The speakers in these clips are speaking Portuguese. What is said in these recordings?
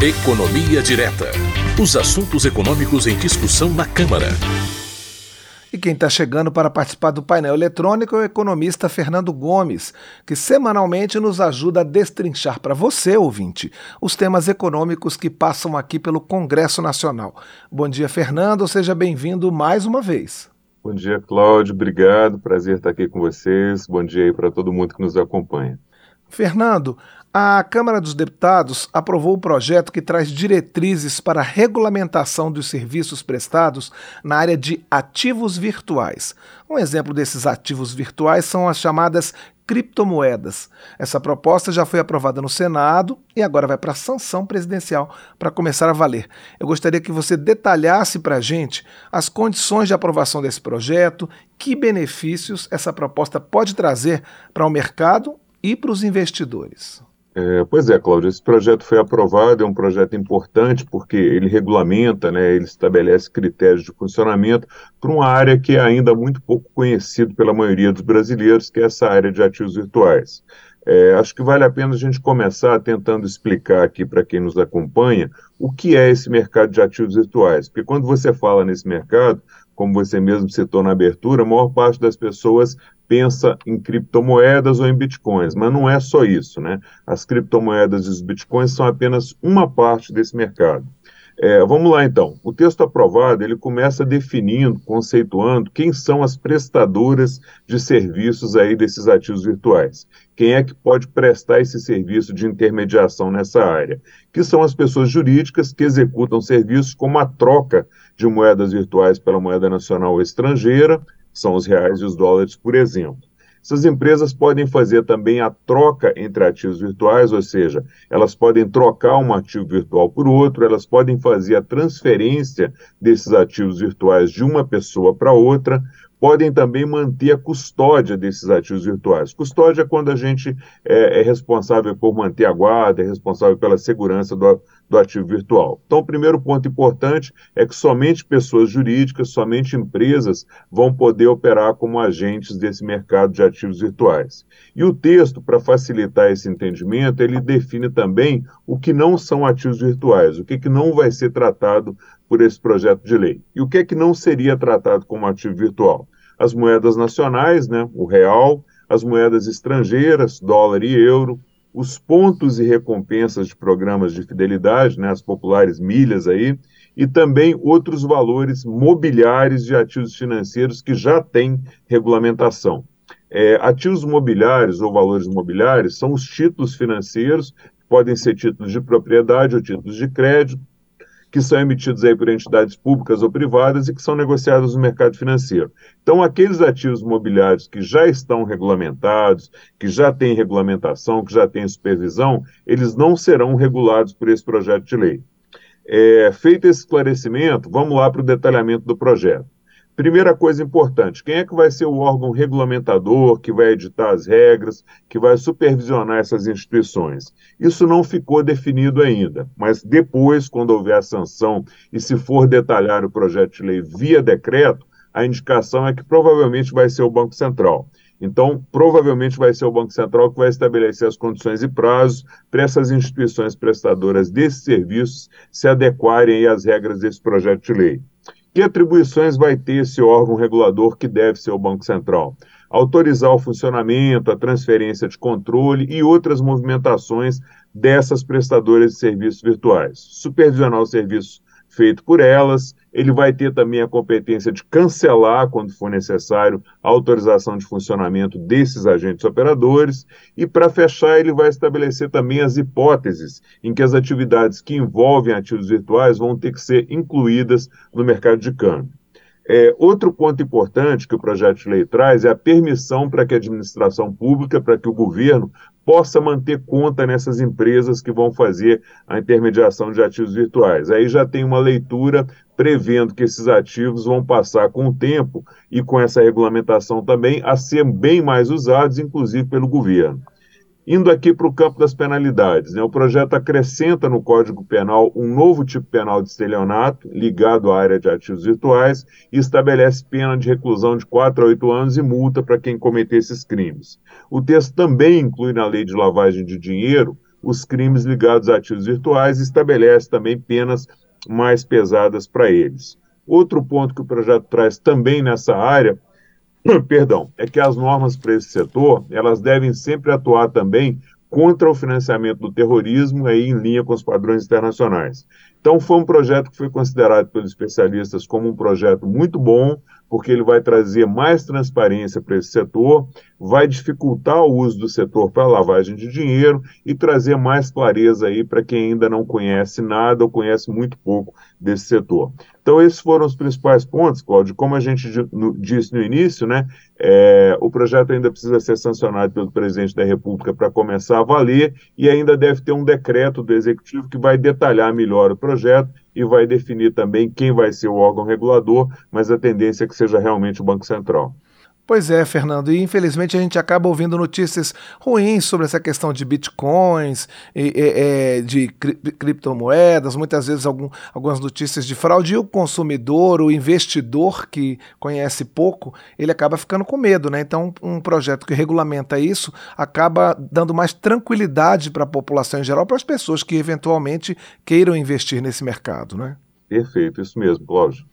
Economia Direta. Os assuntos econômicos em discussão na Câmara. E quem está chegando para participar do painel eletrônico é o economista Fernando Gomes, que semanalmente nos ajuda a destrinchar para você, ouvinte, os temas econômicos que passam aqui pelo Congresso Nacional. Bom dia, Fernando, seja bem-vindo mais uma vez. Bom dia, Cláudio, obrigado, prazer estar aqui com vocês. Bom dia aí para todo mundo que nos acompanha. Fernando, a Câmara dos Deputados aprovou o projeto que traz diretrizes para a regulamentação dos serviços prestados na área de ativos virtuais. Um exemplo desses ativos virtuais são as chamadas criptomoedas. Essa proposta já foi aprovada no Senado e agora vai para a sanção presidencial para começar a valer. Eu gostaria que você detalhasse para a gente as condições de aprovação desse projeto, que benefícios essa proposta pode trazer para o mercado e para os investidores. É, pois é, Cláudio, esse projeto foi aprovado, é um projeto importante porque ele regulamenta, né, ele estabelece critérios de funcionamento para uma área que é ainda muito pouco conhecida pela maioria dos brasileiros, que é essa área de ativos virtuais. É, acho que vale a pena a gente começar tentando explicar aqui para quem nos acompanha o que é esse mercado de ativos virtuais. Porque quando você fala nesse mercado, como você mesmo citou na abertura, a maior parte das pessoas pensa em criptomoedas ou em bitcoins, mas não é só isso, né? As criptomoedas e os bitcoins são apenas uma parte desse mercado. É, vamos lá então. O texto aprovado ele começa definindo, conceituando quem são as prestadoras de serviços aí desses ativos virtuais. Quem é que pode prestar esse serviço de intermediação nessa área? Que são as pessoas jurídicas que executam serviços como a troca de moedas virtuais pela moeda nacional ou estrangeira, são os reais e os dólares, por exemplo. Essas empresas podem fazer também a troca entre ativos virtuais, ou seja, elas podem trocar um ativo virtual por outro, elas podem fazer a transferência desses ativos virtuais de uma pessoa para outra, podem também manter a custódia desses ativos virtuais. Custódia é quando a gente é, é responsável por manter a guarda, é responsável pela segurança do, do ativo virtual. Então, o primeiro ponto importante é que somente pessoas jurídicas, somente empresas vão poder operar como agentes desse mercado de ativos virtuais. E o texto, para facilitar esse entendimento, ele define também o que não são ativos virtuais, o que, que não vai ser tratado por esse projeto de lei. E o que é que não seria tratado como ativo virtual? As moedas nacionais, né, o real, as moedas estrangeiras, dólar e euro, os pontos e recompensas de programas de fidelidade, né, as populares milhas aí, e também outros valores mobiliários de ativos financeiros que já têm regulamentação. É, ativos mobiliários ou valores mobiliários são os títulos financeiros, podem ser títulos de propriedade ou títulos de crédito, que são emitidos aí por entidades públicas ou privadas e que são negociados no mercado financeiro. Então, aqueles ativos imobiliários que já estão regulamentados, que já têm regulamentação, que já têm supervisão, eles não serão regulados por esse projeto de lei. É, feito esse esclarecimento, vamos lá para o detalhamento do projeto. Primeira coisa importante: quem é que vai ser o órgão regulamentador, que vai editar as regras, que vai supervisionar essas instituições? Isso não ficou definido ainda, mas depois, quando houver a sanção e se for detalhar o projeto de lei via decreto, a indicação é que provavelmente vai ser o Banco Central. Então, provavelmente vai ser o Banco Central que vai estabelecer as condições e prazos para essas instituições prestadoras desses serviços se adequarem às regras desse projeto de lei. Que atribuições vai ter esse órgão regulador que deve ser o Banco Central? Autorizar o funcionamento, a transferência de controle e outras movimentações dessas prestadoras de serviços virtuais. Supervisionar o serviço feito por elas. Ele vai ter também a competência de cancelar, quando for necessário, a autorização de funcionamento desses agentes operadores. E, para fechar, ele vai estabelecer também as hipóteses em que as atividades que envolvem ativos virtuais vão ter que ser incluídas no mercado de câmbio. É, outro ponto importante que o projeto de lei traz é a permissão para que a administração pública, para que o governo possa manter conta nessas empresas que vão fazer a intermediação de ativos virtuais. Aí já tem uma leitura prevendo que esses ativos vão passar com o tempo e com essa regulamentação também a ser bem mais usados, inclusive pelo governo. Indo aqui para o campo das penalidades, né, o projeto acrescenta no Código Penal um novo tipo penal de estelionato, ligado à área de ativos virtuais, e estabelece pena de reclusão de 4 a 8 anos e multa para quem cometer esses crimes. O texto também inclui na lei de lavagem de dinheiro os crimes ligados a ativos virtuais e estabelece também penas mais pesadas para eles. Outro ponto que o projeto traz também nessa área, perdão, é que as normas para esse setor, elas devem sempre atuar também contra o financiamento do terrorismo aí em linha com os padrões internacionais. Então foi um projeto que foi considerado pelos especialistas como um projeto muito bom, porque ele vai trazer mais transparência para esse setor, vai dificultar o uso do setor para lavagem de dinheiro e trazer mais clareza aí para quem ainda não conhece nada ou conhece muito pouco desse setor. Então, esses foram os principais pontos, Cláudio. Como a gente disse no início, né, é, o projeto ainda precisa ser sancionado pelo presidente da República para começar a valer e ainda deve ter um decreto do Executivo que vai detalhar melhor o projeto e vai definir também quem vai ser o órgão regulador, mas a tendência é que seja realmente o Banco Central. Pois é, Fernando, e infelizmente a gente acaba ouvindo notícias ruins sobre essa questão de bitcoins, e, e, de cri criptomoedas, muitas vezes algum, algumas notícias de fraude, e o consumidor, o investidor que conhece pouco, ele acaba ficando com medo, né? Então, um projeto que regulamenta isso acaba dando mais tranquilidade para a população em geral, para as pessoas que eventualmente queiram investir nesse mercado, né? Perfeito, isso mesmo, Cláudio.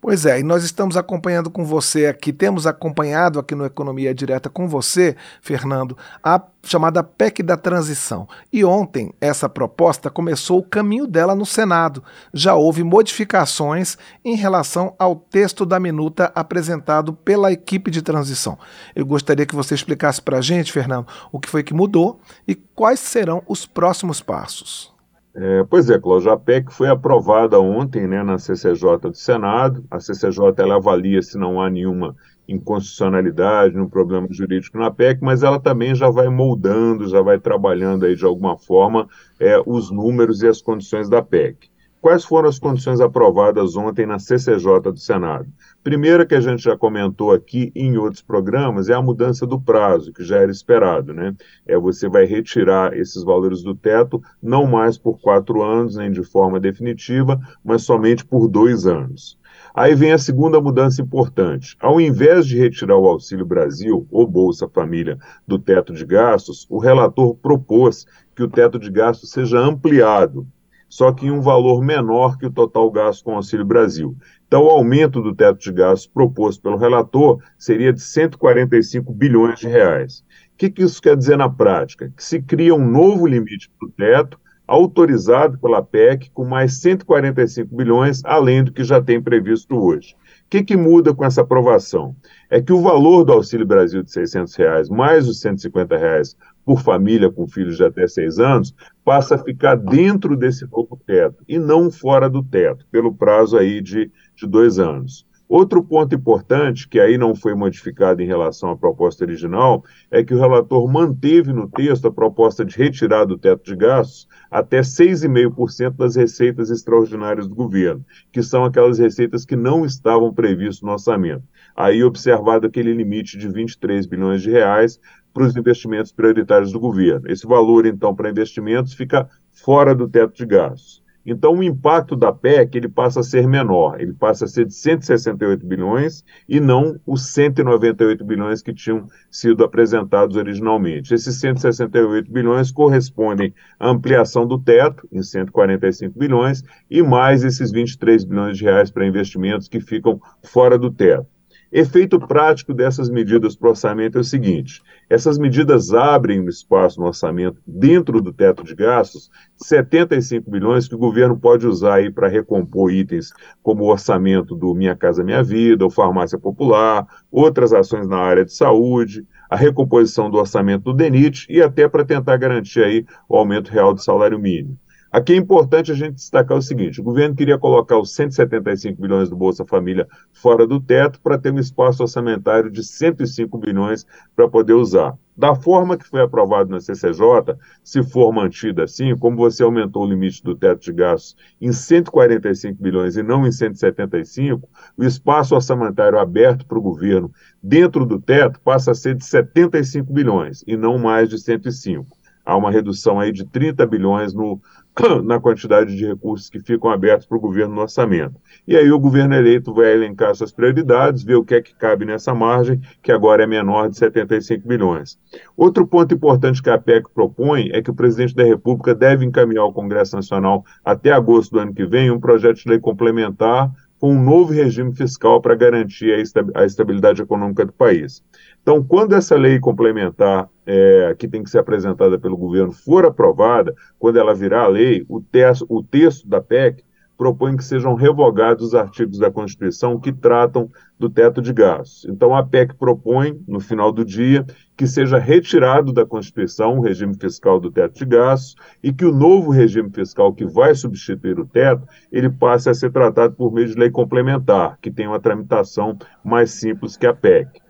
Pois é, e nós estamos acompanhando com você aqui, temos acompanhado aqui no Economia Direta com você, Fernando, a chamada PEC da transição. E ontem essa proposta começou o caminho dela no Senado. Já houve modificações em relação ao texto da minuta apresentado pela equipe de transição. Eu gostaria que você explicasse para a gente, Fernando, o que foi que mudou e quais serão os próximos passos. É, pois é, Cláudio, a PEC foi aprovada ontem né, na CCJ do Senado. A CCJ ela avalia se não há nenhuma inconstitucionalidade, nenhum problema jurídico na PEC, mas ela também já vai moldando, já vai trabalhando aí de alguma forma é, os números e as condições da PEC. Quais foram as condições aprovadas ontem na CCJ do Senado? Primeira que a gente já comentou aqui em outros programas é a mudança do prazo, que já era esperado, né? É você vai retirar esses valores do teto não mais por quatro anos, nem de forma definitiva, mas somente por dois anos. Aí vem a segunda mudança importante. Ao invés de retirar o Auxílio Brasil ou Bolsa Família do teto de gastos, o relator propôs que o teto de gastos seja ampliado só que em um valor menor que o total gasto com o Auxílio Brasil. Então, o aumento do teto de gastos proposto pelo relator seria de 145 bilhões de reais. O que, que isso quer dizer na prática? Que se cria um novo limite para o teto, autorizado pela PEC, com mais 145 bilhões, além do que já tem previsto hoje. O que, que muda com essa aprovação? É que o valor do Auxílio Brasil de 600 reais, mais os 150 reais por família com filhos de até seis anos, passa a ficar dentro desse novo teto e não fora do teto, pelo prazo aí de, de dois anos. Outro ponto importante, que aí não foi modificado em relação à proposta original, é que o relator manteve no texto a proposta de retirar do teto de gastos até 6,5% das receitas extraordinárias do governo, que são aquelas receitas que não estavam previstas no orçamento. Aí observado aquele limite de 23 bilhões de reais para os investimentos prioritários do governo. Esse valor, então, para investimentos fica fora do teto de gastos. Então, o impacto da PEC ele passa a ser menor, ele passa a ser de 168 bilhões e não os 198 bilhões que tinham sido apresentados originalmente. Esses 168 bilhões correspondem à ampliação do teto, em 145 bilhões, e mais esses 23 bilhões de reais para investimentos que ficam fora do teto. Efeito prático dessas medidas para o orçamento é o seguinte: essas medidas abrem um espaço no orçamento, dentro do teto de gastos, 75 bilhões que o governo pode usar aí para recompor itens como o orçamento do Minha Casa Minha Vida, ou Farmácia Popular, outras ações na área de saúde, a recomposição do orçamento do DENIT e até para tentar garantir aí o aumento real do salário mínimo. Aqui é importante a gente destacar o seguinte: o governo queria colocar os 175 bilhões do Bolsa Família fora do teto para ter um espaço orçamentário de 105 bilhões para poder usar. Da forma que foi aprovado na CCJ, se for mantida assim, como você aumentou o limite do teto de gastos em 145 bilhões e não em 175, o espaço orçamentário aberto para o governo dentro do teto passa a ser de 75 bilhões e não mais de 105. Há uma redução aí de 30 bilhões no, na quantidade de recursos que ficam abertos para o governo no orçamento. E aí o governo eleito vai elencar suas prioridades, ver o que é que cabe nessa margem, que agora é menor de 75 bilhões. Outro ponto importante que a PEC propõe é que o presidente da República deve encaminhar ao Congresso Nacional até agosto do ano que vem um projeto de lei complementar com um novo regime fiscal para garantir a estabilidade econômica do país. Então, quando essa lei complementar, é, que tem que ser apresentada pelo governo, for aprovada, quando ela virar lei, o, texto, o texto da PEC propõe que sejam revogados os artigos da Constituição que tratam do teto de gastos. Então, a PEC propõe, no final do dia, que seja retirado da Constituição o regime fiscal do teto de gastos e que o novo regime fiscal que vai substituir o teto, ele passe a ser tratado por meio de lei complementar, que tem uma tramitação mais simples que a PEC.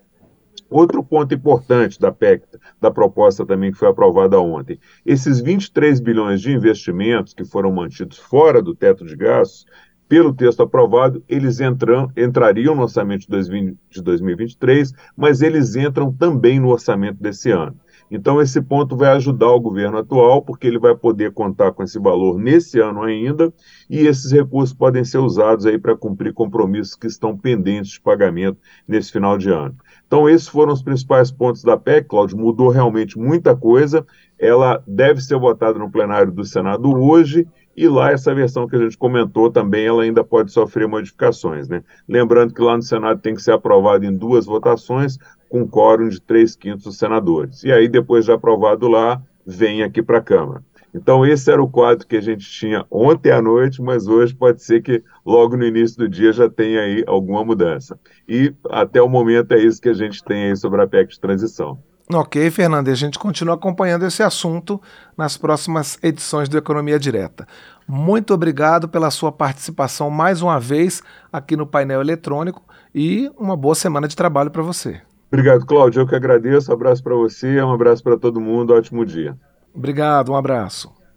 Outro ponto importante da PEC, da proposta também que foi aprovada ontem, esses 23 bilhões de investimentos que foram mantidos fora do teto de gastos, pelo texto aprovado, eles entram, entrariam no orçamento de, 2020, de 2023, mas eles entram também no orçamento desse ano. Então, esse ponto vai ajudar o governo atual, porque ele vai poder contar com esse valor nesse ano ainda, e esses recursos podem ser usados aí para cumprir compromissos que estão pendentes de pagamento nesse final de ano. Então, esses foram os principais pontos da PEC, Cláudio. Mudou realmente muita coisa. Ela deve ser votada no plenário do Senado hoje e lá essa versão que a gente comentou também, ela ainda pode sofrer modificações, né? Lembrando que lá no Senado tem que ser aprovado em duas votações, com quórum de três quintos dos senadores. E aí, depois de aprovado lá, vem aqui para a Câmara. Então, esse era o quadro que a gente tinha ontem à noite, mas hoje pode ser que logo no início do dia já tenha aí alguma mudança. E até o momento é isso que a gente tem aí sobre a PEC de transição. Ok, Fernando, a gente continua acompanhando esse assunto nas próximas edições do Economia Direta. Muito obrigado pela sua participação mais uma vez aqui no painel eletrônico e uma boa semana de trabalho para você. Obrigado, Cláudio. Eu que agradeço. Um abraço para você, um abraço para todo mundo. Ótimo dia. Obrigado, um abraço.